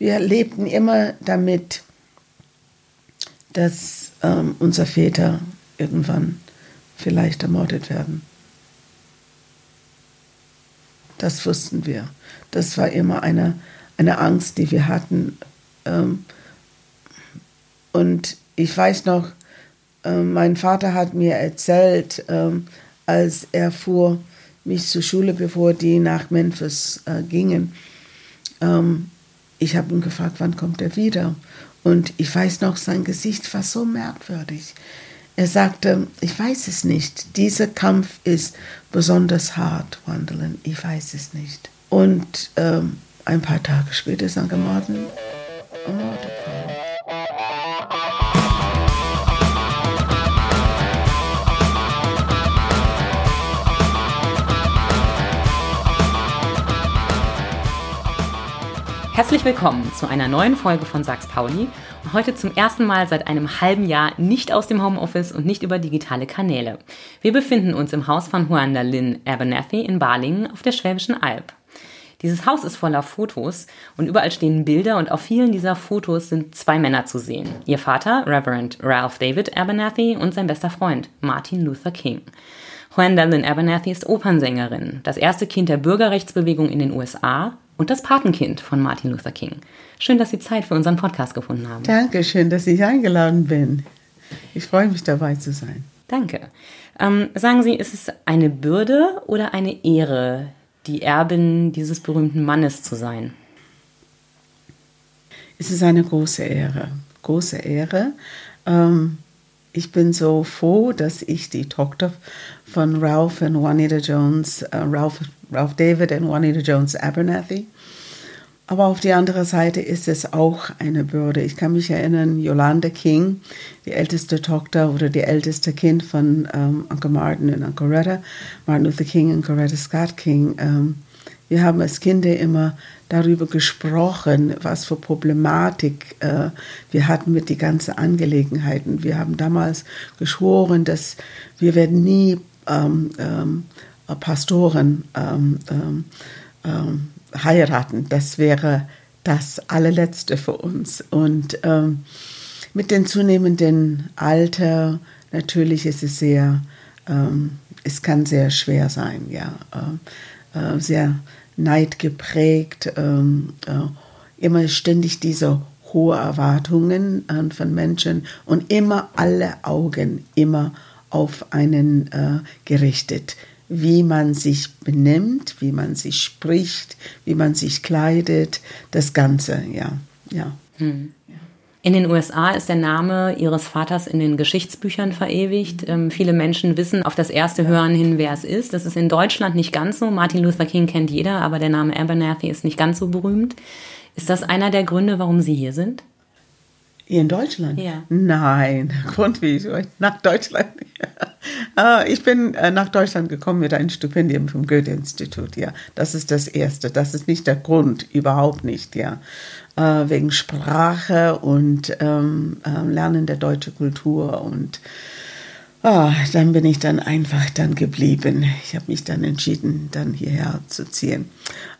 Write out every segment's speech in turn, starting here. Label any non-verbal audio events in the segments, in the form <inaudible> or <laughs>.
wir lebten immer damit, dass ähm, unsere Väter irgendwann vielleicht ermordet werden. Das wussten wir. Das war immer eine, eine Angst, die wir hatten. Ähm, und ich weiß noch, äh, mein Vater hat mir erzählt, äh, als er fuhr mich zur Schule, bevor die nach Memphis äh, gingen. Ähm, ich habe ihn gefragt, wann kommt er wieder? Und ich weiß noch, sein Gesicht war so merkwürdig. Er sagte, ich weiß es nicht. Dieser Kampf ist besonders hart, Wandeln. Ich weiß es nicht. Und ähm, ein paar Tage später ist er gemordet, ermordet worden. Herzlich willkommen zu einer neuen Folge von Sachs Pauli. Heute zum ersten Mal seit einem halben Jahr nicht aus dem Homeoffice und nicht über digitale Kanäle. Wir befinden uns im Haus von Juanda Lynn Abernathy in Balingen auf der Schwäbischen Alb. Dieses Haus ist voller Fotos und überall stehen Bilder und auf vielen dieser Fotos sind zwei Männer zu sehen. Ihr Vater, Reverend Ralph David Abernathy und sein bester Freund, Martin Luther King. Juanda Lynn Abernathy ist Opernsängerin, das erste Kind der Bürgerrechtsbewegung in den USA und das Patenkind von Martin Luther King. Schön, dass Sie Zeit für unseren Podcast gefunden haben. Danke, schön, dass ich eingeladen bin. Ich freue mich dabei zu sein. Danke. Ähm, sagen Sie, ist es eine Bürde oder eine Ehre, die Erbin dieses berühmten Mannes zu sein? Es ist eine große Ehre, große Ehre. Ähm, ich bin so froh, dass ich die Tochter von Ralph und Juanita Jones, äh, Ralph, Ralph David und Juanita Jones Abernathy. Aber auf die andere Seite ist es auch eine Bürde. Ich kann mich erinnern, Yolanda King, die älteste Tochter oder die älteste Kind von ähm, Uncle Martin und Uncle Retta, Martin Luther King und Coretta Scott King. Ähm, wir haben als Kinder immer darüber gesprochen, was für Problematik äh, wir hatten mit den ganzen Angelegenheiten. Wir haben damals geschworen, dass wir werden nie ähm, ähm, Pastoren ähm, ähm, ähm, heiraten. Das wäre das allerletzte für uns. Und ähm, mit dem zunehmenden Alter natürlich ist es sehr, es kann sehr schwer sein, ja, äh, äh, sehr Neid geprägt, ähm, äh, immer ständig diese hohe Erwartungen äh, von Menschen und immer alle Augen immer auf einen äh, gerichtet. Wie man sich benimmt, wie man sich spricht, wie man sich kleidet, das Ganze, ja, ja. Hm. In den USA ist der Name ihres Vaters in den Geschichtsbüchern verewigt. Ähm, viele Menschen wissen auf das erste Hören hin, wer es ist. Das ist in Deutschland nicht ganz so. Martin Luther King kennt jeder, aber der Name Abernathy ist nicht ganz so berühmt. Ist das einer der Gründe, warum Sie hier sind? Hier in Deutschland? Ja. Nein, <laughs> Grund wie nach Deutschland. <laughs> Ah, ich bin äh, nach Deutschland gekommen mit einem Stipendium vom Goethe-Institut, ja. Das ist das Erste. Das ist nicht der Grund, überhaupt nicht, ja äh, wegen Sprache und ähm, äh, Lernen der deutschen Kultur und oh, dann bin ich dann einfach dann geblieben. Ich habe mich dann entschieden, dann hierher zu ziehen.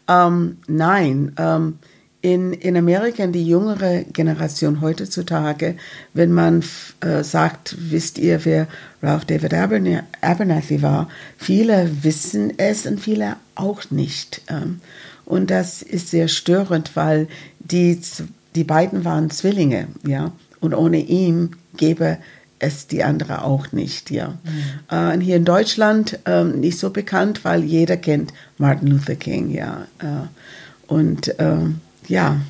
Ähm, nein, ähm, in, in Amerika, in die jüngere Generation heutzutage, wenn man äh, sagt, wisst ihr, wer Ralph David Abernathy war, viele wissen es und viele auch nicht. Ähm, und das ist sehr störend, weil die, die beiden waren Zwillinge, ja. Und ohne ihn gäbe es die andere auch nicht, ja. Mhm. Äh, hier in Deutschland äh, nicht so bekannt, weil jeder kennt Martin Luther King, ja. Äh, und ähm, ja.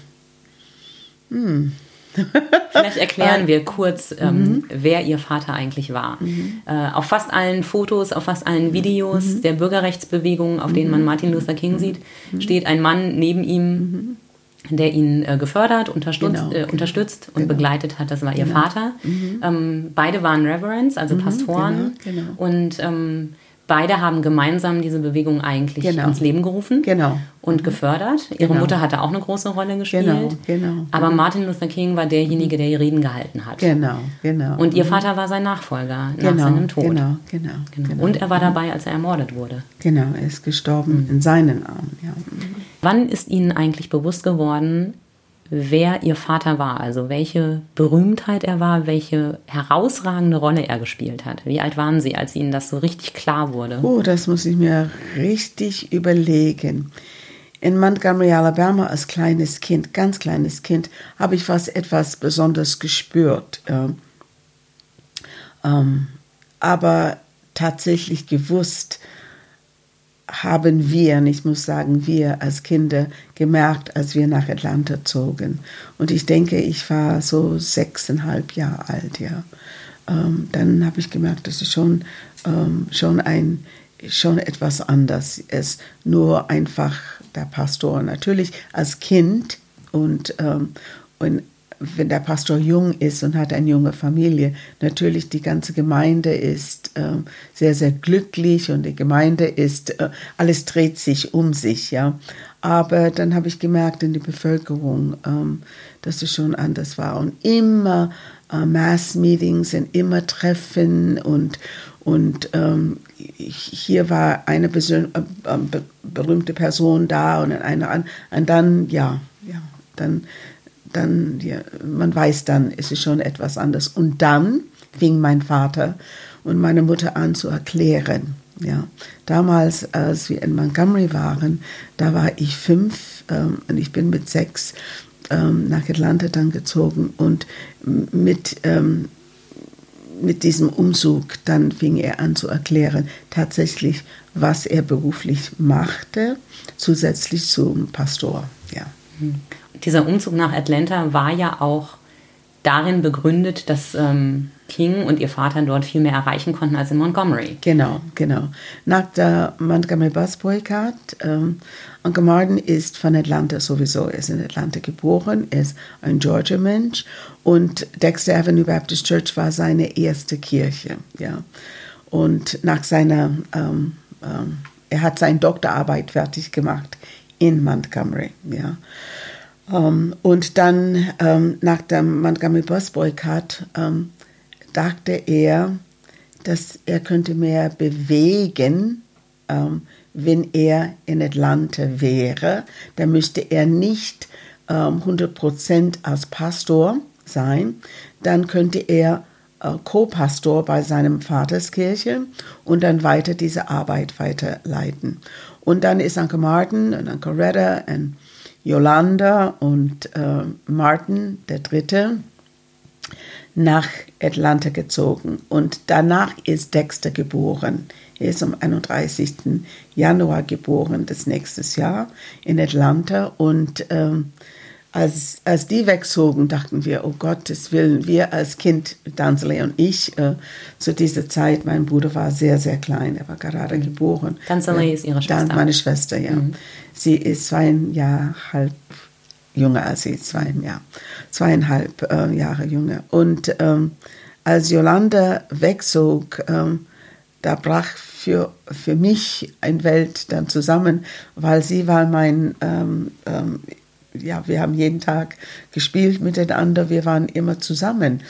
Hm. <laughs> Vielleicht erklären wir kurz, ähm, mhm. wer ihr Vater eigentlich war. Mhm. Äh, auf fast allen Fotos, auf fast allen Videos mhm. der Bürgerrechtsbewegung, auf denen man mhm. Martin Luther King sieht, mhm. steht ein Mann neben ihm, mhm. der ihn äh, gefördert, unterstützt, genau. äh, unterstützt und genau. begleitet hat. Das war ihr genau. Vater. Ähm, beide waren Reverends, also Pastoren. Genau, genau. Und ähm, beide haben gemeinsam diese Bewegung eigentlich genau. ins Leben gerufen genau. und mhm. gefördert. Ihre genau. Mutter hatte auch eine große Rolle gespielt. Genau, genau. Aber mhm. Martin Luther King war derjenige, der die Reden gehalten hat. Genau, genau. Und ihr mhm. Vater war sein Nachfolger nach genau, seinem Tod. Genau, genau, genau, Und er war dabei, als er ermordet wurde. Genau, er ist gestorben mhm. in seinen Armen. Ja. Wann ist Ihnen eigentlich bewusst geworden, wer ihr Vater war, also welche Berühmtheit er war, welche herausragende Rolle er gespielt hat. Wie alt waren Sie, als Ihnen das so richtig klar wurde? Oh, das muss ich mir richtig überlegen. In Montgomery, Alabama, als kleines Kind, ganz kleines Kind, habe ich was etwas Besonderes gespürt. Ähm, ähm, aber tatsächlich gewusst, haben wir, ich muss sagen, wir als Kinder gemerkt, als wir nach Atlanta zogen. Und ich denke, ich war so sechseinhalb Jahre alt, ja. Ähm, dann habe ich gemerkt, dass es schon, ähm, schon, ein, schon etwas anders ist. Nur einfach der Pastor. Natürlich als Kind und, ähm, und wenn der Pastor jung ist und hat eine junge Familie, natürlich die ganze Gemeinde ist äh, sehr, sehr glücklich und die Gemeinde ist, äh, alles dreht sich um sich, ja. Aber dann habe ich gemerkt in der Bevölkerung, ähm, dass es schon anders war und immer äh, Mass-Meetings und immer Treffen und, und ähm, hier war eine Persön äh, äh berühmte Person da und eine und dann, ja, ja, dann dann, ja, man weiß dann, ist es schon etwas anders. Und dann fing mein Vater und meine Mutter an zu erklären. Ja, damals, als wir in Montgomery waren, da war ich fünf ähm, und ich bin mit sechs ähm, nach Atlanta dann gezogen und mit, ähm, mit diesem Umzug dann fing er an zu erklären, tatsächlich, was er beruflich machte, zusätzlich zum Pastor. Ja. Mhm dieser Umzug nach Atlanta war ja auch darin begründet, dass ähm, King und ihr Vater dort viel mehr erreichen konnten als in Montgomery. Genau, genau. Nach der Montgomery Bus Boycott, ähm, Uncle Martin ist von Atlanta sowieso. Er ist in Atlanta geboren, er ist ein Georgia-Mensch und Dexter Avenue Baptist Church war seine erste Kirche. Ja. Und nach seiner, ähm, ähm, er hat seine Doktorarbeit fertig gemacht in Montgomery. Ja. Um, ähm, und dann ähm, nach dem Montgomery Bus Boycott ähm, dachte er, dass er könnte mehr bewegen, wenn er in Atlanta wäre. Da müsste er nicht ähm, 100% als Pastor sein. Dann könnte er äh, Co-Pastor bei seinem Vaterskirche und dann weiter diese Arbeit weiterleiten. Und dann ist Uncle Martin und Uncle Retta und Yolanda und äh, Martin, der Dritte, nach Atlanta gezogen. Und danach ist Dexter geboren. Er ist am 31. Januar geboren, das nächste Jahr in Atlanta. Und ähm, als, als die wegzogen, dachten wir, oh Gottes Willen, wir als Kind, Danzele und ich, äh, zu dieser Zeit, mein Bruder war sehr, sehr klein, er war gerade mhm. geboren. Danzele ja, ist ihre Schwester. Dan, meine Schwester, ja. Mhm. Sie ist zwei Jahre halb jünger als sie, zwei, ja, zweieinhalb äh, Jahre jünger. Und ähm, als Yolanda wegzog, ähm, da brach für, für mich ein Welt dann zusammen, weil sie war mein ähm, ähm ja, wir haben jeden Tag gespielt miteinander, wir waren immer zusammen.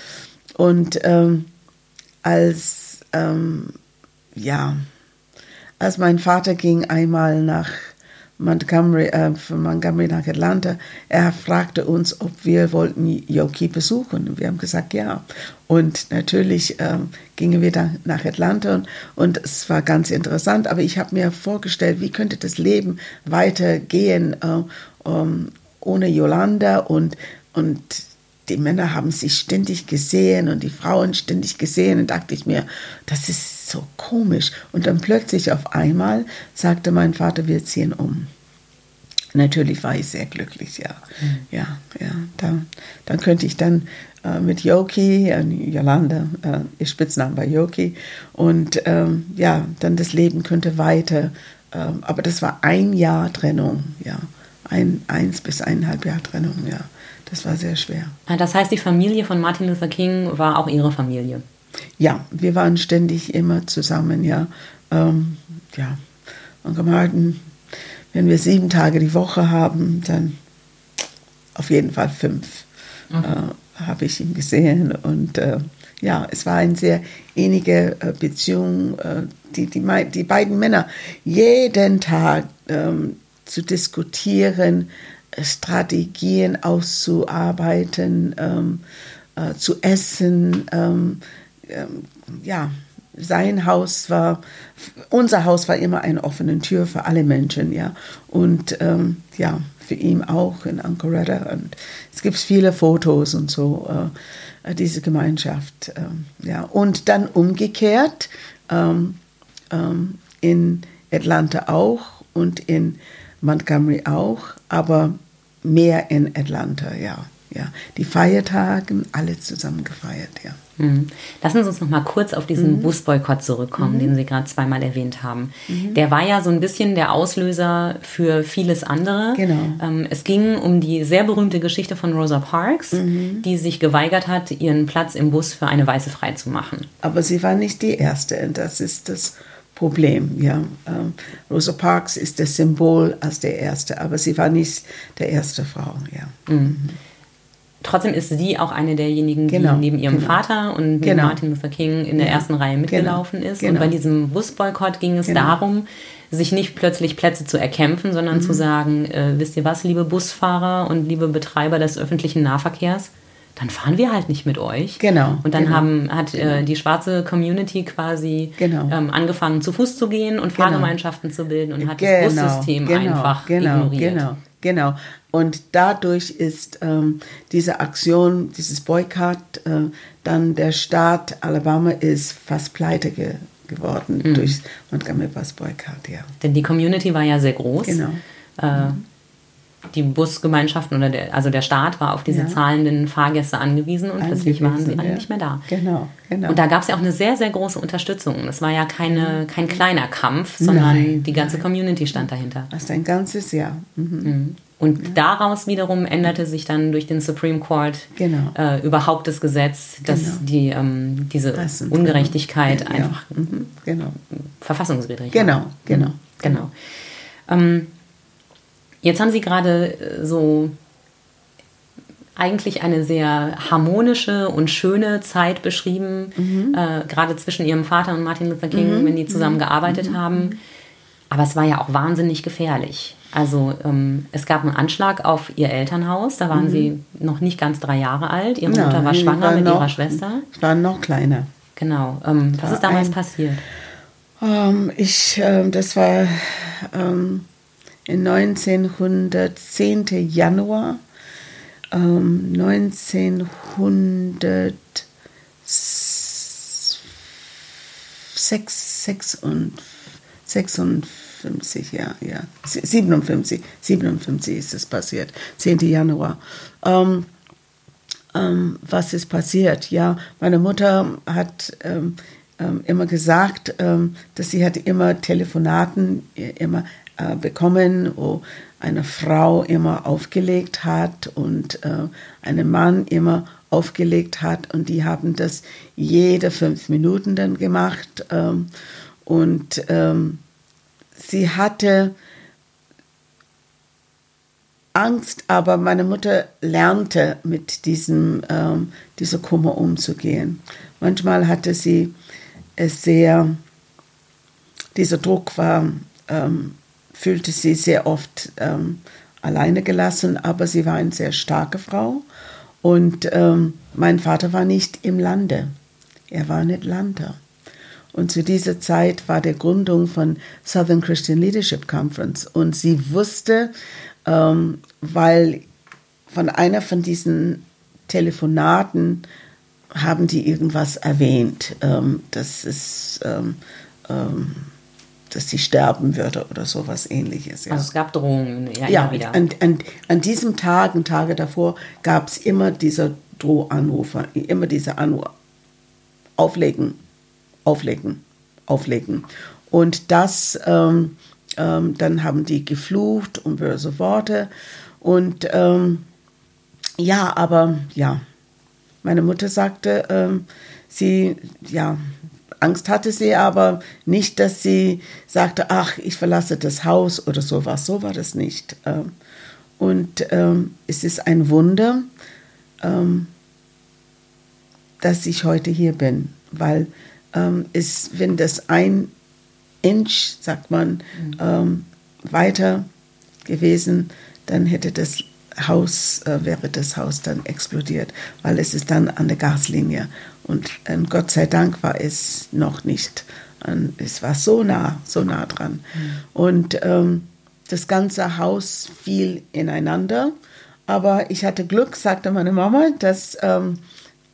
Und ähm, als, ähm, ja, als mein Vater ging einmal nach Montgomery, äh, von Montgomery nach Atlanta, er fragte uns, ob wir wollten Yoki besuchen. Und wir haben gesagt, ja. Und natürlich ähm, gingen wir dann nach Atlanta und, und es war ganz interessant. Aber ich habe mir vorgestellt, wie könnte das Leben weitergehen, äh, um, ohne Yolanda und, und die Männer haben sich ständig gesehen und die Frauen ständig gesehen und dachte ich mir, das ist so komisch. Und dann plötzlich auf einmal sagte mein Vater, wir ziehen um. Natürlich war ich sehr glücklich, ja. Mhm. Ja, ja. Dann, dann könnte ich dann äh, mit Yoki, äh, Yolanda, äh, ihr Spitzname war Yoki, und ähm, ja, dann das Leben könnte weiter. Ähm, aber das war ein Jahr Trennung, ja ein, eins bis eineinhalb Jahre Trennung, ja. Das war sehr schwer. Ah, das heißt, die Familie von Martin Luther King war auch Ihre Familie? Ja, wir waren ständig immer zusammen, ja. Ähm, ja, Onkel Martin, wenn wir sieben Tage die Woche haben, dann auf jeden Fall fünf mhm. äh, habe ich ihn gesehen. Und äh, ja, es war eine sehr innige äh, Beziehung. Äh, die, die, die beiden Männer jeden Tag ähm, zu diskutieren, Strategien auszuarbeiten, ähm, äh, zu essen. Ähm, ähm, ja, sein Haus war, unser Haus war immer eine offene Tür für alle Menschen, ja. Und ähm, ja, für ihn auch in Anchoretta. Und es gibt viele Fotos und so, äh, diese Gemeinschaft. Äh, ja. Und dann umgekehrt ähm, ähm, in Atlanta auch und in Montgomery auch, aber mehr in Atlanta, ja. ja. Die Feiertage, alle zusammen gefeiert, ja. Mhm. Lassen Sie uns noch mal kurz auf diesen mhm. Busboykott zurückkommen, mhm. den Sie gerade zweimal erwähnt haben. Mhm. Der war ja so ein bisschen der Auslöser für vieles andere. Genau. Ähm, es ging um die sehr berühmte Geschichte von Rosa Parks, mhm. die sich geweigert hat, ihren Platz im Bus für eine Weiße freizumachen. Aber sie war nicht die Erste. Das ist das Problem. Ja. Ähm, Rosa Parks ist das Symbol als der Erste, aber sie war nicht der erste Frau. Ja. Mhm trotzdem ist sie auch eine derjenigen, die genau, neben ihrem genau. Vater und genau. Martin Luther King in der ersten Reihe mitgelaufen genau. ist. Und genau. bei diesem Busboykott ging es darum, sich nicht plötzlich Plätze zu erkämpfen, sondern mhm. zu sagen, äh, wisst ihr was, liebe Busfahrer und liebe Betreiber des öffentlichen Nahverkehrs, dann fahren wir halt nicht mit euch. Genau. Und dann haben, hat äh, die schwarze Community quasi ähm, angefangen, zu Fuß zu gehen und Fahrgemeinschaften zu bilden und hat das Bussystem einfach ignoriert. Genau, genau. Und dadurch ist ähm, diese Aktion, dieses Boykott, äh, dann der Staat Alabama ist fast pleite ge geworden mhm. durch Montgomery Bus Boykott, ja. Denn die Community war ja sehr groß. Genau. Äh, mhm die Busgemeinschaften oder der, also der Staat war auf diese ja. zahlenden Fahrgäste angewiesen und plötzlich waren sie alle ja. nicht mehr da. Genau, genau. Und da gab es ja auch eine sehr, sehr große Unterstützung. Es war ja keine, kein kleiner Kampf, sondern nein, die ganze nein. Community stand dahinter. Das ist ein ganzes Jahr. Mhm. Mhm. Und ja. daraus wiederum änderte sich dann durch den Supreme Court genau. äh, überhaupt das Gesetz, dass genau. die, ähm, diese Ungerechtigkeit genau. einfach mhm. genau. verfassungswidrig genau. war. Genau, genau. Genau. Ähm, Jetzt haben Sie gerade äh, so eigentlich eine sehr harmonische und schöne Zeit beschrieben, mhm. äh, gerade zwischen Ihrem Vater und Martin Luther King, mhm. wenn die zusammen mhm. gearbeitet mhm. haben. Aber es war ja auch wahnsinnig gefährlich. Also ähm, es gab einen Anschlag auf ihr Elternhaus, da waren mhm. sie noch nicht ganz drei Jahre alt. Ihre ja, Mutter war schwanger mit noch, ihrer Schwester. Ich war noch kleiner. Genau. Ähm, was ist damals ein, passiert? Ähm, ich, ähm, das war ähm, 1910. Januar ähm, 1956, ja, ja, 57, 57 ist es passiert, 10. Januar. Ähm, ähm, was ist passiert? Ja, meine Mutter hat ähm, ähm immer gesagt, ähm, dass sie hat immer Telefonaten, immer äh, bekommen, wo eine Frau immer aufgelegt hat und äh, ein Mann immer aufgelegt hat und die haben das jede fünf Minuten dann gemacht ähm, und ähm, sie hatte Angst, aber meine Mutter lernte mit diesem ähm, dieser Kummer umzugehen. Manchmal hatte sie es sehr, dieser Druck war ähm, fühlte sie sehr oft ähm, alleine gelassen, aber sie war eine sehr starke Frau. Und ähm, mein Vater war nicht im Lande. Er war in Atlanta. Und zu dieser Zeit war der Gründung von Southern Christian Leadership Conference. Und sie wusste, ähm, weil von einer von diesen Telefonaten haben die irgendwas erwähnt. Ähm, das ist ähm, ähm dass sie sterben würde oder sowas ähnliches. Ja. Also es gab Drohungen, ja, ja wieder. An, an, an diesem Tag und Tage davor gab es immer diese Drohanrufe, immer diese Anrufe. Auflegen, auflegen, auflegen. Und das, ähm, ähm, dann haben die geflucht und böse Worte. Und ähm, ja, aber ja, meine Mutter sagte, ähm, sie, ja, Angst hatte sie aber nicht, dass sie sagte, ach, ich verlasse das Haus oder sowas. So war das nicht. Ähm, und ähm, es ist ein Wunder, ähm, dass ich heute hier bin, weil es, wenn das ein Inch, sagt man, mhm. weiter gewesen, dann hätte das Haus, äh, wäre das Haus dann explodiert, weil es ist dann an der Gaslinie. Und äh, Gott sei Dank war es noch nicht. Und es war so nah, so nah dran. Mhm. Und ähm, das ganze Haus fiel ineinander. Aber ich hatte Glück, sagte meine Mama, dass ähm,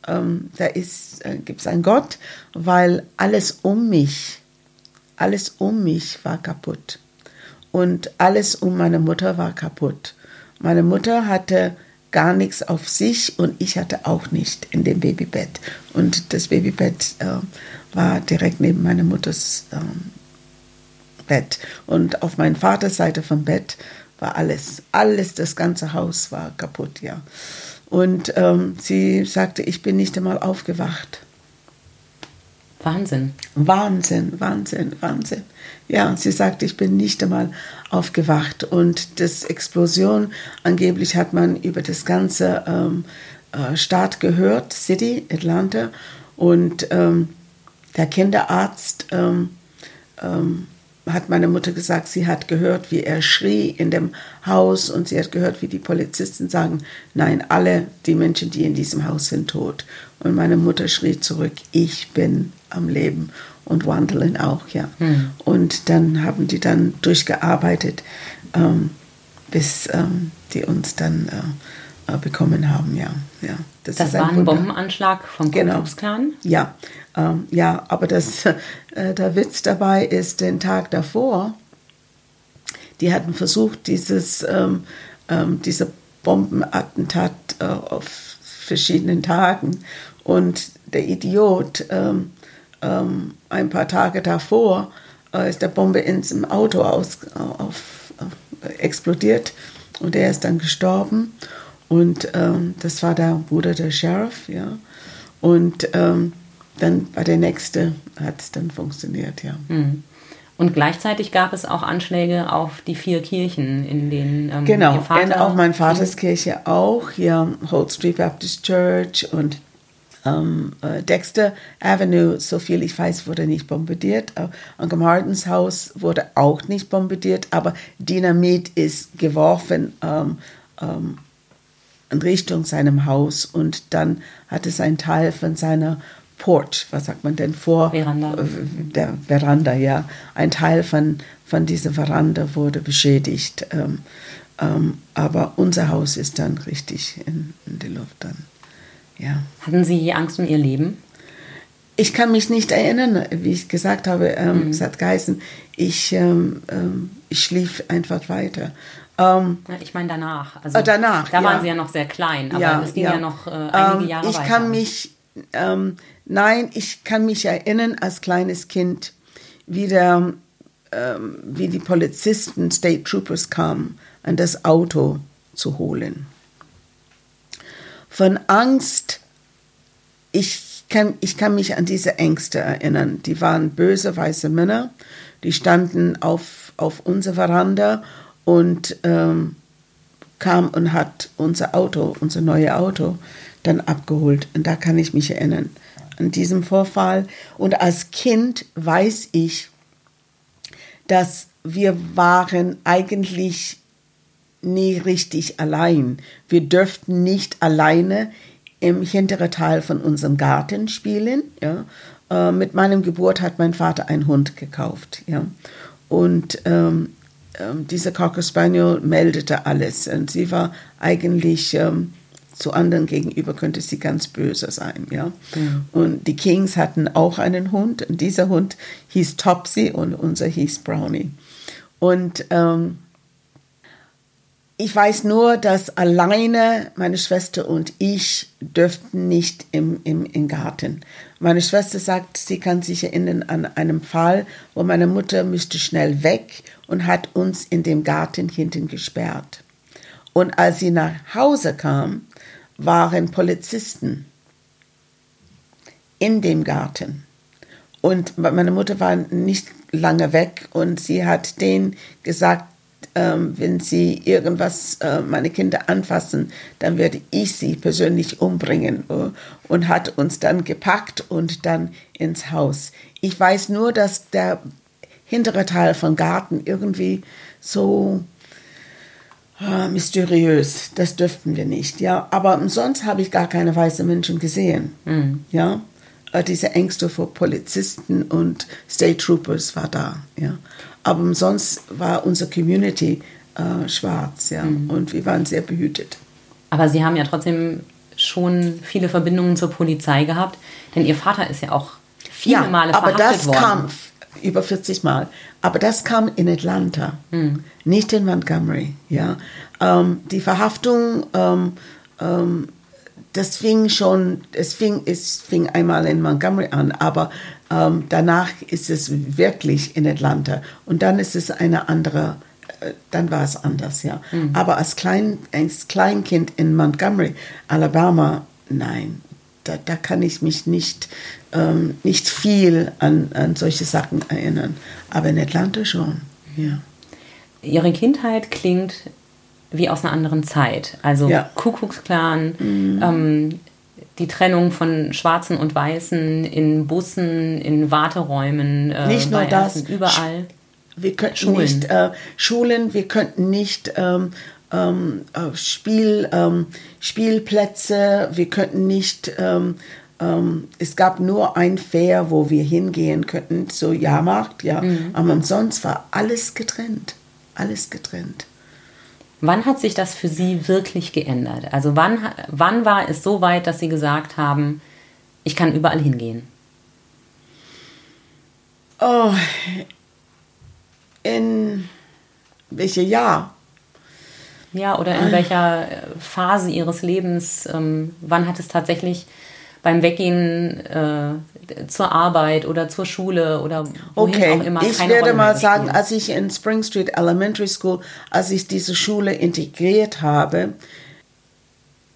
ähm, da äh, gibt es einen Gott, weil alles um mich, alles um mich war kaputt. Und alles um meine Mutter war kaputt. Meine Mutter hatte gar nichts auf sich und ich hatte auch nicht in dem Babybett. Und das Babybett äh, war direkt neben meiner Mutters ähm, Bett. Und auf meiner Vaters Seite vom Bett war alles, alles, das ganze Haus war kaputt, ja. Und ähm, sie sagte, ich bin nicht einmal aufgewacht. Wahnsinn. Wahnsinn, Wahnsinn, Wahnsinn. Ja, sie sagte, ich bin nicht einmal aufgewacht. Und das Explosion, angeblich hat man über das ganze ähm, äh, Staat gehört, City, Atlanta. Und ähm, der Kinderarzt ähm, ähm hat meine Mutter gesagt, sie hat gehört, wie er schrie in dem Haus und sie hat gehört, wie die Polizisten sagen, nein, alle die Menschen, die in diesem Haus sind, tot. Und meine Mutter schrie zurück, ich bin am Leben und Wandeln auch, ja. Hm. Und dann haben die dann durchgearbeitet, ähm, bis ähm, die uns dann äh, äh bekommen haben, ja. ja. Das, das war ein, ein Bombenanschlag vom genau. Ja, ähm, ja, aber das, <laughs> äh, der Witz dabei ist, den Tag davor, die hatten versucht, dieses, ähm, ähm, diese Bombenattentat äh, auf verschiedenen Tagen und der Idiot ähm, ähm, ein paar Tage davor äh, ist der Bombe ins Auto aus, auf, auf, explodiert und er ist dann gestorben und ähm, das war der Bruder der Sheriff, ja und dann bei der nächste hat es dann funktioniert, ja. Mhm. Und gleichzeitig gab es auch Anschläge auf die vier Kirchen, in denen ähm, genau, Ihr Vater und auch mein Vaters Kirche auch, ja, Holt Street Baptist Church und ähm, äh, Dexter Avenue, so viel ich weiß, wurde nicht bombardiert. Äh, Uncle Martins Haus wurde auch nicht bombardiert, aber Dynamit ist geworfen ähm, ähm, in Richtung seinem Haus und dann hat es einen Teil von seiner Porch, was sagt man denn vor? Veranda. Äh, der Veranda, ja. Ein Teil von, von dieser Veranda wurde beschädigt. Ähm, ähm, aber unser Haus ist dann richtig in, in die Luft dann. Ja. Hatten Sie Angst um Ihr Leben? Ich kann mich nicht erinnern, wie ich gesagt habe, ähm, mhm. es hat geheißen, ich, ähm, ähm, ich schlief einfach weiter. Ähm, ich meine danach. Also, danach. Da waren Sie ja noch sehr klein, aber ja, es ging ja, ja noch äh, einige ähm, Jahre ich weiter. Ich kann mich ähm, nein, ich kann mich erinnern als kleines Kind, wie, der, wie die Polizisten, State Troopers kamen, an das Auto zu holen. Von Angst, ich kann, ich kann mich an diese Ängste erinnern. Die waren böse weiße Männer, die standen auf, auf unserer Veranda und ähm, kam und hat unser Auto, unser neues Auto, dann abgeholt. Und da kann ich mich erinnern an diesem Vorfall. Und als Kind weiß ich, dass wir waren eigentlich nie richtig allein. Wir dürften nicht alleine im hinteren Teil von unserem Garten spielen. Ja. Äh, mit meinem Geburt hat mein Vater einen Hund gekauft. Ja. Und ähm, ähm, dieser Cocker Spaniel meldete alles. Und sie war eigentlich ähm, zu anderen gegenüber könnte sie ganz böse sein, ja. Mhm. Und die Kings hatten auch einen Hund und dieser Hund hieß Topsy und unser hieß Brownie. Und ähm, ich weiß nur, dass alleine meine Schwester und ich dürften nicht im, im, im Garten. Meine Schwester sagt, sie kann sich erinnern an einen Fall, wo meine Mutter müsste schnell weg und hat uns in dem Garten hinten gesperrt. Und als sie nach Hause kam, waren Polizisten in dem Garten. Und meine Mutter war nicht lange weg und sie hat denen gesagt, ähm, wenn sie irgendwas, äh, meine Kinder anfassen, dann werde ich sie persönlich umbringen äh, und hat uns dann gepackt und dann ins Haus. Ich weiß nur, dass der hintere Teil vom Garten irgendwie so Ah, mysteriös, das dürften wir nicht, ja. Aber sonst habe ich gar keine weißen Menschen gesehen, Mhm. ja. Äh, Diese Ängste vor Polizisten und State Troopers war da, ja. Aber sonst war unsere Community äh, schwarz, ja. Und wir waren sehr behütet. Aber Sie haben ja trotzdem schon viele Verbindungen zur Polizei gehabt, denn Ihr Vater ist ja auch viele Male aber verhaftet das worden. kam über 40 Mal. Aber das kam in Atlanta, Hm. nicht in Montgomery. Ja, ähm, die Verhaftung, ähm, ähm, das fing schon, es fing, es fing einmal in Montgomery an, aber ähm, danach ist es wirklich in Atlanta und dann ist es eine andere. äh, Dann war es anders, ja. Hm. Aber als, Klein, als Kleinkind in Montgomery, Alabama, nein, da, da kann ich mich nicht, ähm, nicht viel an, an solche Sachen erinnern. Aber in Atlanta schon, ja. Ihre Kindheit klingt wie aus einer anderen Zeit. Also Ja. Kuckucksklan, ähm, die Trennung von Schwarzen und Weißen in Bussen, in Warteräumen, äh, Nicht nur bei das, Ärzten, überall. Wir könnten Schulen. nicht äh, Schulen, wir könnten nicht ähm, ähm, äh, Spiel, ähm, Spielplätze, wir könnten nicht. Ähm, ähm, es gab nur ein Fair, wo wir hingehen könnten, so Jahrmarkt, ja. Aber sonst war alles getrennt, alles getrennt. Wann hat sich das für Sie wirklich geändert? Also wann, wann war es so weit, dass Sie gesagt haben, ich kann überall hingehen? Oh, in welche Jahr? Ja, oder in welcher äh, Phase Ihres Lebens, ähm, wann hat es tatsächlich beim Weggehen äh, zur Arbeit oder zur Schule oder wohin Okay, auch immer ich keine werde Rolle mal sagen, als ich in Spring Street Elementary School, als ich diese Schule integriert habe,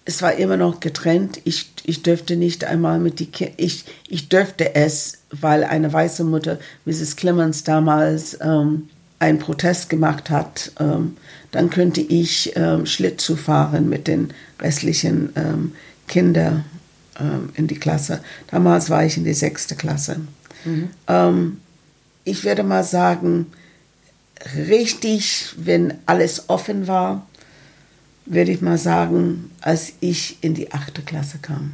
es war immer noch getrennt. Ich, ich dürfte nicht einmal mit die Kinder, ich, ich dürfte es, weil eine weiße Mutter, Mrs. Clemens, damals ähm, einen Protest gemacht hat. Ähm, dann könnte ich ähm, Schlittschuh fahren mit den restlichen ähm, Kindern ähm, in die Klasse. Damals war ich in die sechste Klasse. Ähm, ich werde mal sagen, richtig, wenn alles offen war, würde ich mal sagen, als ich in die achte Klasse kam.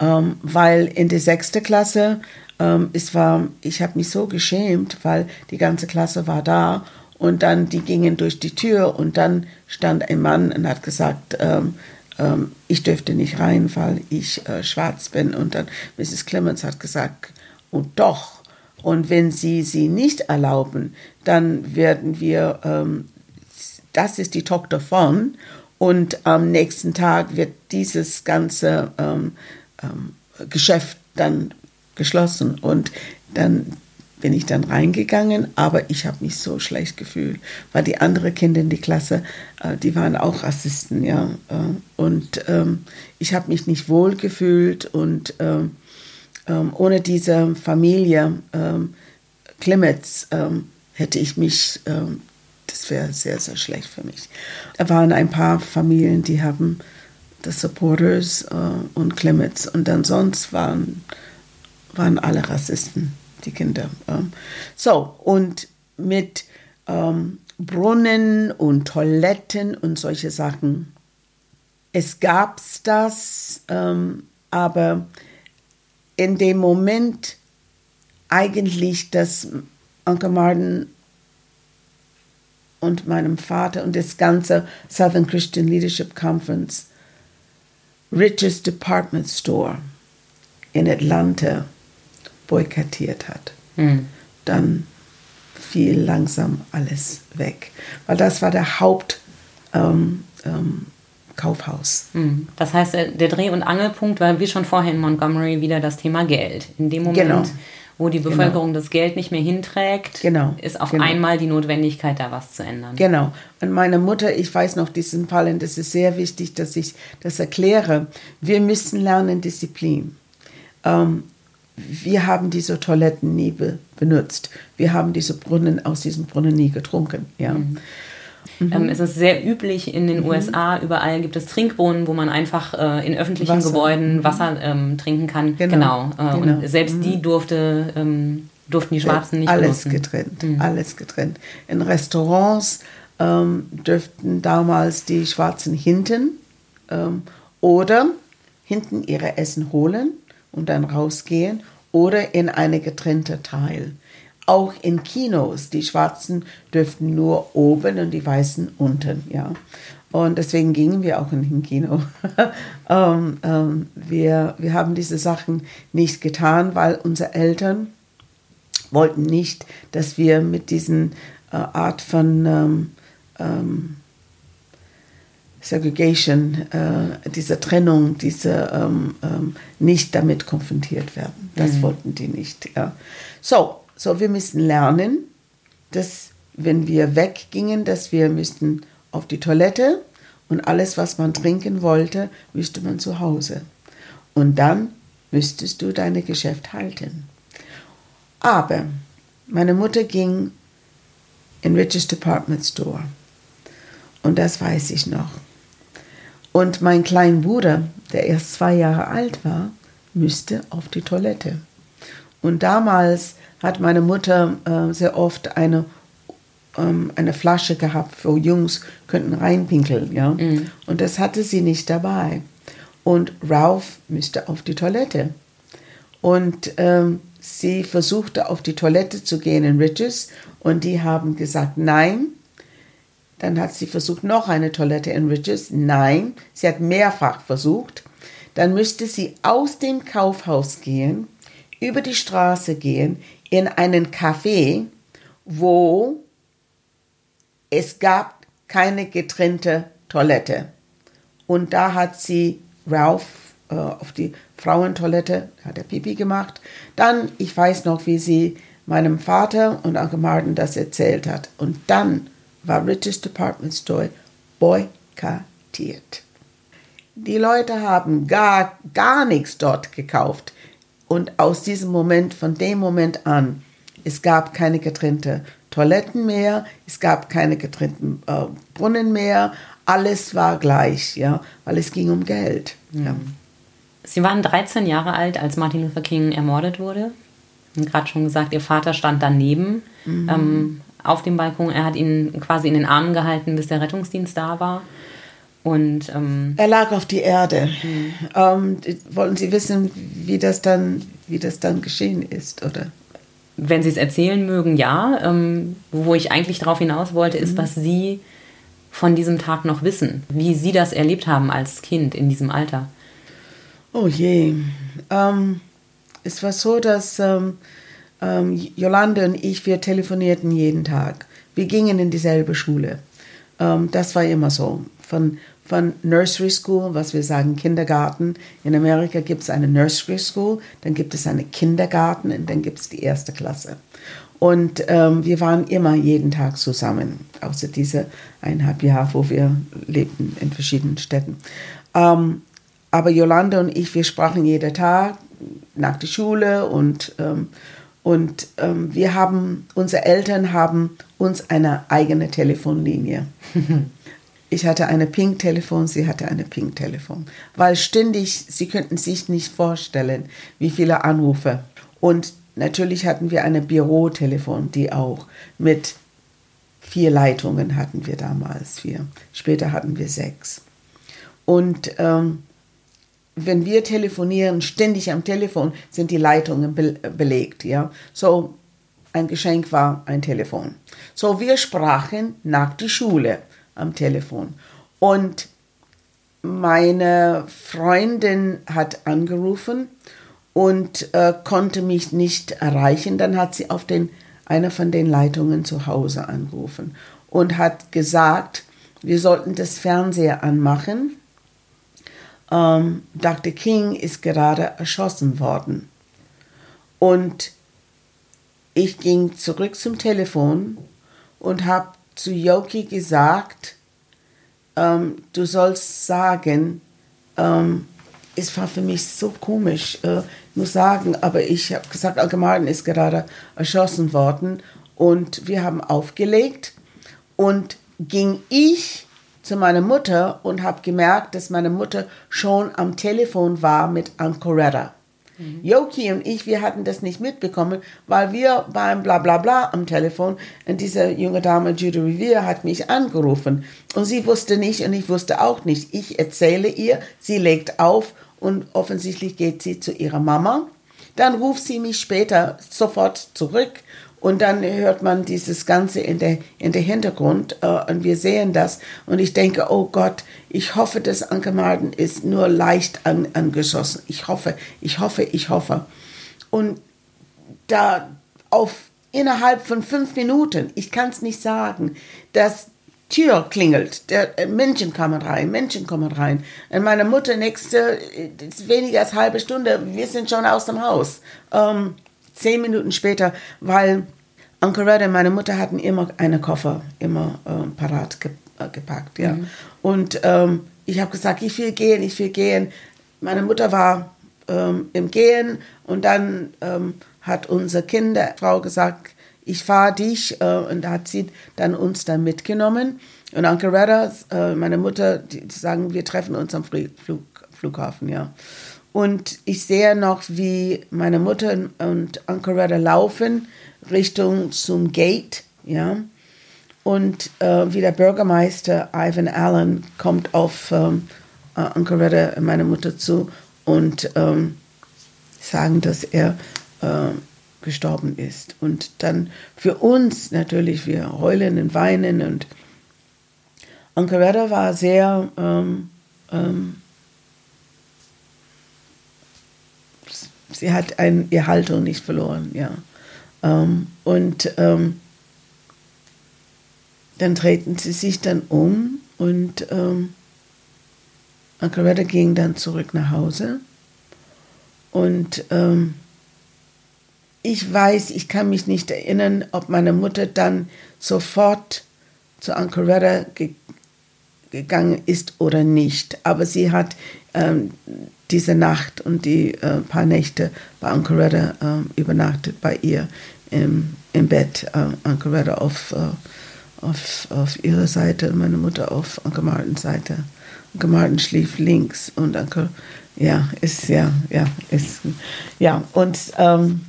Ähm, weil in die sechste Klasse, ähm, es war, ich habe mich so geschämt, weil die ganze Klasse war da und dann die gingen durch die Tür und dann stand ein Mann und hat gesagt, ähm, ähm, ich dürfte nicht rein, weil ich äh, schwarz bin. Und dann Mrs. Clemens hat gesagt, oh doch. Und wenn Sie sie nicht erlauben, dann werden wir ähm, das ist die Tochter von. Und am nächsten Tag wird dieses ganze ähm, ähm, Geschäft dann geschlossen. Und dann bin ich dann reingegangen, aber ich habe mich so schlecht gefühlt, weil die anderen Kinder in die Klasse, äh, die waren auch Rassisten, ja. Äh, und ähm, ich habe mich nicht wohl gefühlt und ähm, ähm, ohne diese Familie ähm, Clemens ähm, hätte ich mich, das wäre sehr, sehr schlecht für mich. Da waren ein paar Familien, die haben das Supporters äh, und Clemens und dann sonst waren, waren alle Rassisten, die Kinder. So, und mit ähm, Brunnen und Toiletten und solche Sachen. Es gab's das, ähm, aber in dem Moment eigentlich, dass Uncle Martin und meinem Vater und das ganze Southern Christian Leadership Conference Richest Department Store in Atlanta boykottiert hat, Hm. dann fiel langsam alles weg. Weil das war der Haupt ähm, ähm, Kaufhaus. Hm. Das heißt, äh, der Dreh- und Angelpunkt war wie schon vorher in Montgomery wieder das Thema Geld. In dem Moment, Genau. wo die Bevölkerung das Geld nicht mehr hinträgt, Genau. ist auf Genau. einmal die Notwendigkeit, da was zu ändern. Genau. Und meine Mutter, ich weiß noch diesen Fall, und das ist sehr wichtig, dass ich das erkläre. Wir müssen lernen Disziplin. Ähm, wir haben diese Toiletten nie be benutzt. Wir haben diese Brunnen aus diesem Brunnen nie getrunken. Ja. Mhm. Mhm. Ähm, es ist sehr üblich in den USA, überall gibt es Trinkbrunnen, wo man einfach äh, in öffentlichen Wasser. Gebäuden Wasser ähm, trinken kann. Genau. Äh, Genau. Und selbst die durfte, ähm, durften die Schwarzen nicht alles benutzen. getrennt, alles getrennt. In Restaurants, ähm, dürften damals die Schwarzen hinten ähm, oder hinten ihre Essen holen und dann rausgehen oder in eine getrennte Teil. Auch in Kinos, die Schwarzen dürften nur oben und die Weißen unten, ja. Und deswegen gingen wir auch in den Kino. <laughs> ähm, ähm, wir, wir haben diese Sachen nicht getan, weil unsere Eltern wollten nicht, dass wir mit diesen äh, Art von ähm, ähm Segregation, äh, diese Trennung, diese ähm, ähm, nicht damit konfrontiert werden. Das mhm. wollten die nicht. Ja. So, so, wir müssen lernen, dass wenn wir weggingen, dass wir müssten auf die Toilette und alles, was man trinken wollte, müsste man zu Hause. Und dann müsstest du dein Geschäft halten. Aber meine Mutter ging in Rich's Department Store. Und das weiß ich noch. Und mein kleiner Bruder, der erst zwei Jahre alt war, müsste auf die Toilette. Und damals hat meine Mutter äh, sehr oft eine, ähm, eine Flasche gehabt, wo Jungs könnten reinpinkeln. Ja? Mhm. Und das hatte sie nicht dabei. Und Ralph müsste auf die Toilette. Und ähm, sie versuchte auf die Toilette zu gehen in Riches und die haben gesagt nein. Dann hat sie versucht noch eine Toilette in Riches. Nein, sie hat mehrfach versucht. Dann müsste sie aus dem Kaufhaus gehen, über die Straße gehen, in einen Café, wo es gab keine getrennte Toilette. Und da hat sie Ralph äh, auf die Frauentoilette, hat er Pipi gemacht. Dann, ich weiß noch, wie sie meinem Vater und Onkel Martin das erzählt hat. Und dann war Rich's Department Store boykattiert. Die Leute haben gar, gar nichts dort gekauft. Und aus diesem Moment, von dem Moment an, es gab keine getrennte Toiletten mehr, es gab keine getrennten äh, Brunnen mehr, alles war gleich, ja, weil es ging um Geld. Mhm. Ja. Sie waren 13 Jahre alt, als Martin Luther King ermordet wurde. Gerade schon gesagt, Ihr Vater stand daneben mhm. ähm, auf dem Balkon. Er hat ihn quasi in den Armen gehalten, bis der Rettungsdienst da war. Und, ähm, er lag auf die Erde. Mhm. Ähm, wollen Sie wissen, wie das dann, wie das dann geschehen ist, oder? Wenn Sie es erzählen mögen, ja. Ähm, wo ich eigentlich darauf hinaus wollte, ist, mhm. was Sie von diesem Tag noch wissen, wie Sie das erlebt haben als Kind in diesem Alter. Oh je. Ähm, es war so, dass ähm, Jolande und ich, wir telefonierten jeden Tag. Wir gingen in dieselbe Schule. Ähm, das war immer so. Von von Nursery School, was wir sagen Kindergarten. In Amerika gibt es eine Nursery School, dann gibt es eine Kindergarten und dann gibt es die erste Klasse. Und ähm, wir waren immer jeden Tag zusammen, außer diese eineinhalb Jahre, wo wir lebten in verschiedenen Städten. Ähm, aber Jolande und ich, wir sprachen jeden Tag nach der Schule und, ähm, und ähm, wir haben, unsere Eltern haben uns eine eigene Telefonlinie. <laughs> Ich hatte eine Pink-Telefon, sie hatte eine Pink-Telefon. Weil ständig, sie könnten sich nicht vorstellen, wie viele Anrufe. Und natürlich hatten wir eine Bürotelefon, die auch mit vier Leitungen hatten wir damals, vier. Später hatten wir sechs. Und ähm, wenn wir telefonieren, ständig am Telefon, sind die Leitungen be belegt. Ja? So, ein Geschenk war ein Telefon. So, wir sprachen nach der Schule am Telefon. Und meine Freundin hat angerufen und äh, konnte mich nicht erreichen. Dann hat sie auf den, einer von den Leitungen zu Hause angerufen und hat gesagt, wir sollten das Fernseher anmachen. Ähm, Dr. King ist gerade erschossen worden. Und ich ging zurück zum Telefon und habe zu Yoki gesagt, ähm, du sollst sagen, ähm, es war für mich so komisch, äh, muss sagen, aber ich habe gesagt, Allgemein ist gerade erschossen worden und wir haben aufgelegt und ging ich zu meiner Mutter und habe gemerkt, dass meine Mutter schon am Telefon war mit Ancoretta. Mhm. Yoki und ich, wir hatten das nicht mitbekommen, weil wir waren bla bla bla am Telefon und diese junge Dame Judy Revere hat mich angerufen und sie wusste nicht und ich wusste auch nicht. Ich erzähle ihr, sie legt auf und offensichtlich geht sie zu ihrer Mama. Dann ruft sie mich später sofort zurück und dann hört man dieses Ganze in der, in der Hintergrund äh, und wir sehen das. Und ich denke, oh Gott, ich hoffe, dass Anke Martin ist nur leicht an, angeschossen. Ich hoffe, ich hoffe, ich hoffe. Und da auf innerhalb von fünf Minuten, ich kann es nicht sagen, dass Tür klingelt, der äh, Menschen kommen rein, Menschen kommen rein. Und meine Mutter nächste, äh, weniger als halbe Stunde, wir sind schon aus dem Haus. Ähm, zehn Minuten später, weil Uncle Red und meine Mutter hatten immer einen Koffer, immer äh, parat ge äh, gepackt. Ja. Mhm. Und ähm, ich habe gesagt, ich will gehen, ich will gehen. Meine Mutter war ähm, im Gehen und dann ähm, hat unsere Kinderfrau gesagt, ich fahre dich äh, und da hat sie dann uns dann mitgenommen. Und Uncle Redder, äh, meine Mutter, die, die, sagen, wir treffen uns am Flug, Flughafen, ja. Und ich sehe noch, wie meine Mutter und Uncle Redder laufen Richtung zum Gate, ja. Und äh, wie der Bürgermeister Ivan Allen kommt auf ähm, äh, Uncle Redder, meine Mutter zu und ähm, sagen, dass er äh, gestorben ist. Und dann für uns natürlich, wir heulen und weinen und Uncle Redder war sehr ähm, ähm, sie hat ein, ihre Haltung nicht verloren, ja. Ähm, und ähm, dann drehten sie sich dann um und ähm, Ankaretta ging dann zurück nach Hause. Und ähm, ich weiß, ich kann mich nicht erinnern, ob meine Mutter dann sofort zu Ankaretta ge gegangen ist oder nicht. Aber sie hat ähm, diese Nacht und die äh, paar Nächte bei Ankaretta äh, übernachtet bei ihr im, im Bett. Äh, Ankaretta auf, äh, auf, auf ihrer Seite, meine Mutter auf Uncle Martins Seite. Uncle Martin schlief links und Uncle, ja, ist, ja, ja, ist, ja, und, ähm,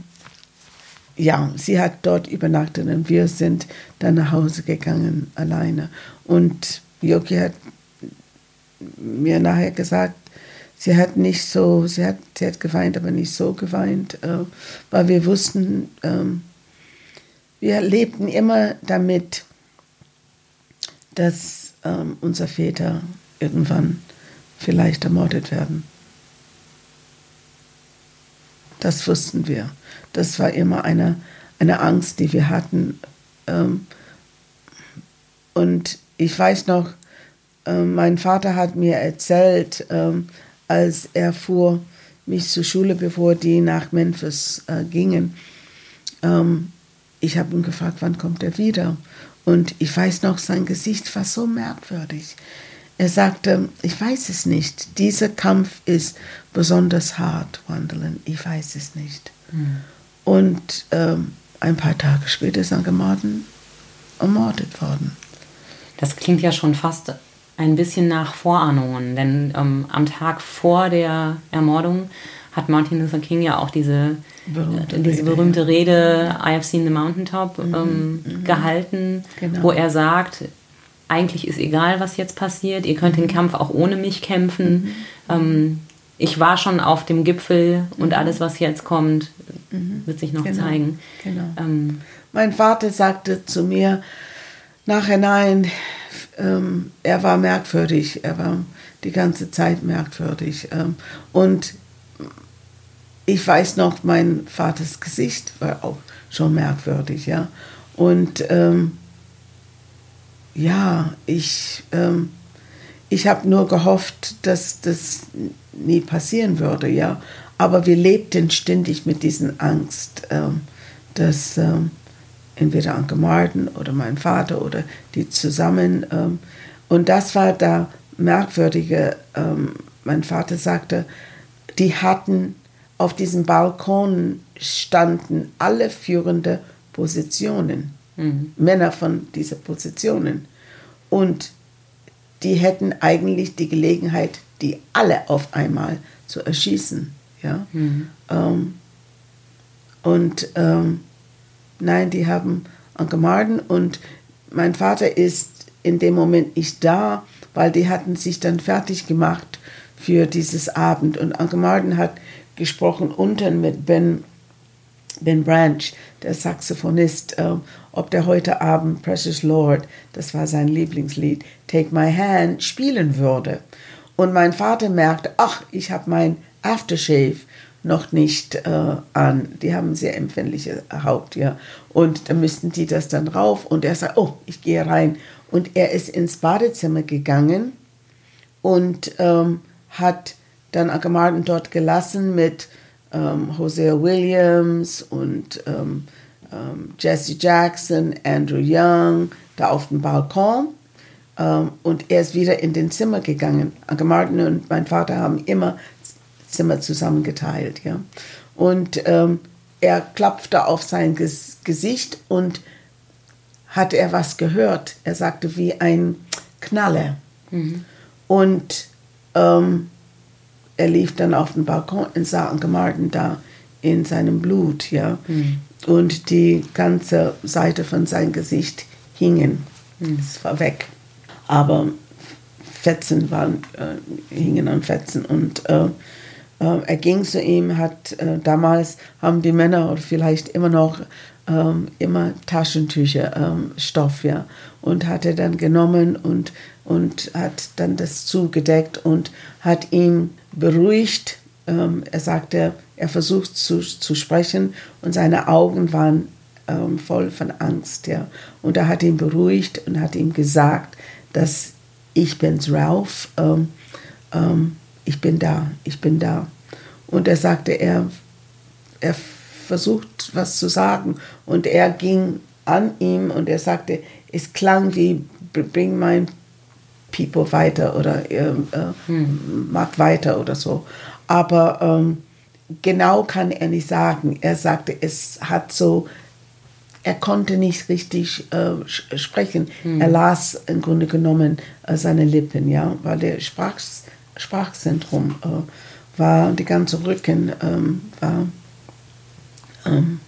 ja, sie hat dort übernachtet und wir sind dann nach Hause gegangen alleine. Und Yoki hat mir nachher gesagt, sie hat nicht so, sie hat, sie hat geweint, aber nicht so geweint, äh, weil wir wussten, ähm, wir lebten immer damit, dass ähm, unsere Väter irgendwann vielleicht ermordet werden. Das wussten wir. Das war immer eine, eine Angst, die wir hatten. Ähm, und ich weiß noch, äh, mein Vater hat mir erzählt, ähm, als er fuhr mich zur Schule, bevor die nach Memphis äh, gingen. Ähm, ich habe ihn gefragt, wann kommt er wieder? Und ich weiß noch, sein Gesicht war so merkwürdig. Er sagte, ich weiß es nicht. Dieser Kampf ist besonders hart, Wandeln. Ich weiß es nicht. Mhm. Und ähm, ein paar Tage später ist St. Martin ermordet worden. Das klingt ja schon fast ein bisschen nach Vorahnungen, denn ähm, am Tag vor der Ermordung hat Martin Luther King ja auch diese berühmte, äh, diese Rede, berühmte Rede I have seen the mountaintop mhm, ähm, mhm. gehalten, genau. wo er sagt, eigentlich ist egal, was jetzt passiert, ihr könnt den Kampf auch ohne mich kämpfen. Mhm. Ähm, ich war schon auf dem Gipfel und mhm. alles, was jetzt kommt, mhm. wird sich noch genau. zeigen. Genau. Ähm, mein Vater sagte zu mir nachhinein, ähm, er war merkwürdig, er war die ganze Zeit merkwürdig. Ähm, und ich weiß noch, mein Vaters Gesicht war auch schon merkwürdig, ja. Und ähm, ja, ich, ähm, ich habe nur gehofft, dass das nie passieren würde, ja. Aber wir lebten ständig mit diesen Angst, ähm, dass ähm, entweder Anke Martin oder mein Vater oder die zusammen. Ähm, und das war da merkwürdige. Ähm, mein Vater sagte, die hatten auf diesem Balkon standen alle führende Positionen, mhm. Männer von diesen Positionen. Und die hätten eigentlich die Gelegenheit, die alle auf einmal zu erschießen. Ja? Mhm. Ähm, und ähm, nein, die haben Anke Marden und mein Vater ist in dem Moment nicht da, weil die hatten sich dann fertig gemacht für dieses Abend. Und Anke Marden hat gesprochen unten mit Ben, ben Branch, der Saxophonist, äh, ob der heute Abend Precious Lord, das war sein Lieblingslied, Take My Hand, spielen würde. Und mein Vater merkte, ach, ich habe mein Aftershave noch nicht äh, an. Die haben sehr empfindliche Haut, ja. Und da müssten die das dann rauf. Und er sagt, oh, ich gehe rein. Und er ist ins Badezimmer gegangen und ähm, hat dann Akamarden dort gelassen mit ähm, Hosea Williams und ähm, ähm, Jesse Jackson, Andrew Young, da auf dem Balkon. Ähm, und er ist wieder in den Zimmer gegangen. Anke Martin und mein Vater haben immer Zimmer zusammengeteilt. Ja. Und ähm, er klopfte auf sein Ges Gesicht und hatte er was gehört. Er sagte wie ein Knaller. Mhm. Und ähm, er lief dann auf den Balkon und sah Anke Martin da in seinem Blut. Ja. Mhm. Und die ganze Seite von seinem Gesicht hingen. Mhm. Es war weg. Aber Fetzen waren, äh, hingen an Fetzen und äh, äh, er ging zu ihm, hat äh, damals haben die Männer oder vielleicht immer noch ähm, immer Taschentücher, ähm, Stoff, ja, und hat er dann genommen und, und hat dann das zugedeckt und hat ihn beruhigt. Ähm, er sagte, er versucht zu, zu sprechen und seine Augen waren ähm, voll von Angst, ja, und er hat ihn beruhigt und hat ihm gesagt, dass ich bin's, Ralph, ähm, ähm, ich bin da, ich bin da. Und er sagte, er, er versucht was zu sagen. Und er ging an ihm und er sagte, es klang wie, bring mein People weiter oder äh, äh, hm. mag weiter oder so. Aber ähm, genau kann er nicht sagen. Er sagte, es hat so, er konnte nicht richtig äh, sprechen. Hm. Er las im Grunde genommen äh, seine Lippen, ja, weil der Sprach, Sprachzentrum äh, war, die ganze Rücken ähm, war ähm,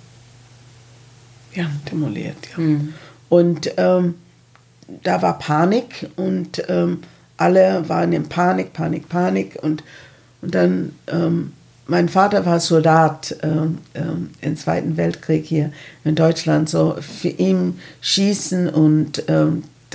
ja, demoliert. Ja. Mhm. Und ähm, da war Panik und ähm, alle waren in Panik, Panik, Panik. Und, und dann, ähm, mein Vater war Soldat ähm, im Zweiten Weltkrieg hier in Deutschland. So für ihn schießen und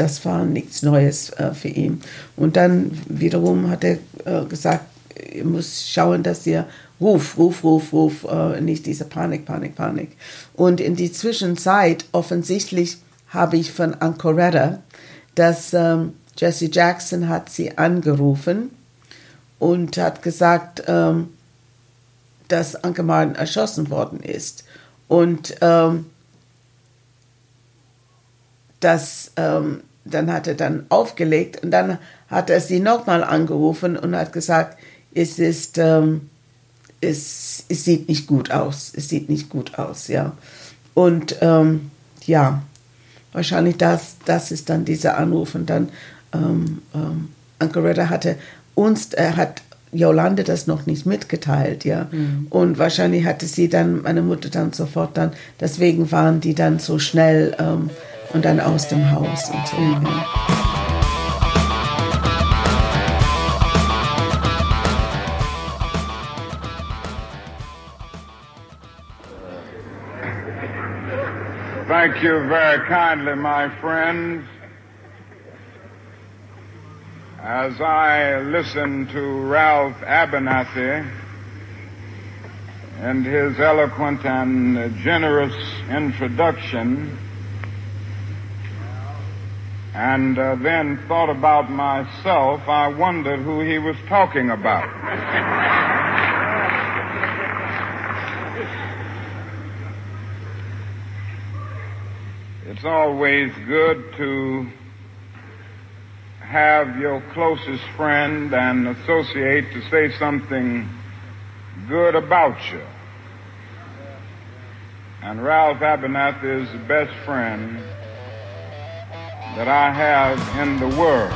das war nichts Neues äh, für ihn. Und dann wiederum hat er äh, gesagt, ihr müsst schauen, dass ihr Ruf, Ruf, Ruf, Ruf, äh, nicht diese Panik, Panik, Panik. Und in die Zwischenzeit, offensichtlich habe ich von Ancoretta, dass ähm, Jesse Jackson hat sie angerufen und hat gesagt, ähm, dass Anke Martin erschossen worden ist. Und ähm, das, ähm, dann hat er dann aufgelegt und dann hat er sie nochmal angerufen und hat gesagt, es ist, ähm, es, es sieht nicht gut aus. Es sieht nicht gut aus, ja. Und ähm, ja, wahrscheinlich das, das ist dann dieser Anruf. Und dann, ähm, ähm, Ankeretta hatte uns, er hat Jolande das noch nicht mitgeteilt, ja. Mhm. Und wahrscheinlich hatte sie dann, meine Mutter dann sofort dann, deswegen waren die dann so schnell ähm, und dann aus dem Haus und so. Thank you very kindly, my friends. As I listen to Ralph Abernathy and his eloquent and generous introduction, and uh, then thought about myself, I wondered who he was talking about. It's always good to have your closest friend and associate to say something good about you. And Ralph Abernathy is the best friend that I have in the world.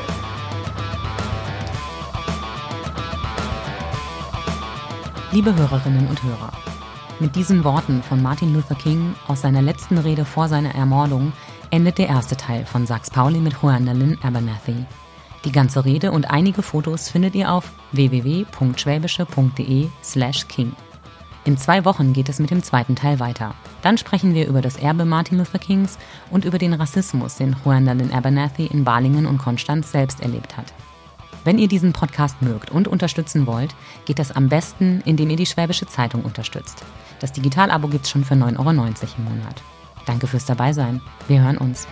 Liebe Hörerinnen und Hörer, mit diesen Worten von Martin Luther King aus seiner letzten Rede vor seiner Ermordung endet der erste Teil von Sachs Pauli mit Juan Lynn Abernathy. Die ganze Rede und einige Fotos findet ihr auf www.schwäbische.de slash king. In zwei Wochen geht es mit dem zweiten Teil weiter. Dann sprechen wir über das Erbe Martin Luther Kings und über den Rassismus, den Juan Lynn Abernathy in Balingen und Konstanz selbst erlebt hat. Wenn ihr diesen Podcast mögt und unterstützen wollt, geht das am besten, indem ihr die Schwäbische Zeitung unterstützt. Das Digitalabo gibt's schon für 9,90 Euro im Monat. Danke fürs Dabeisein. Wir hören uns.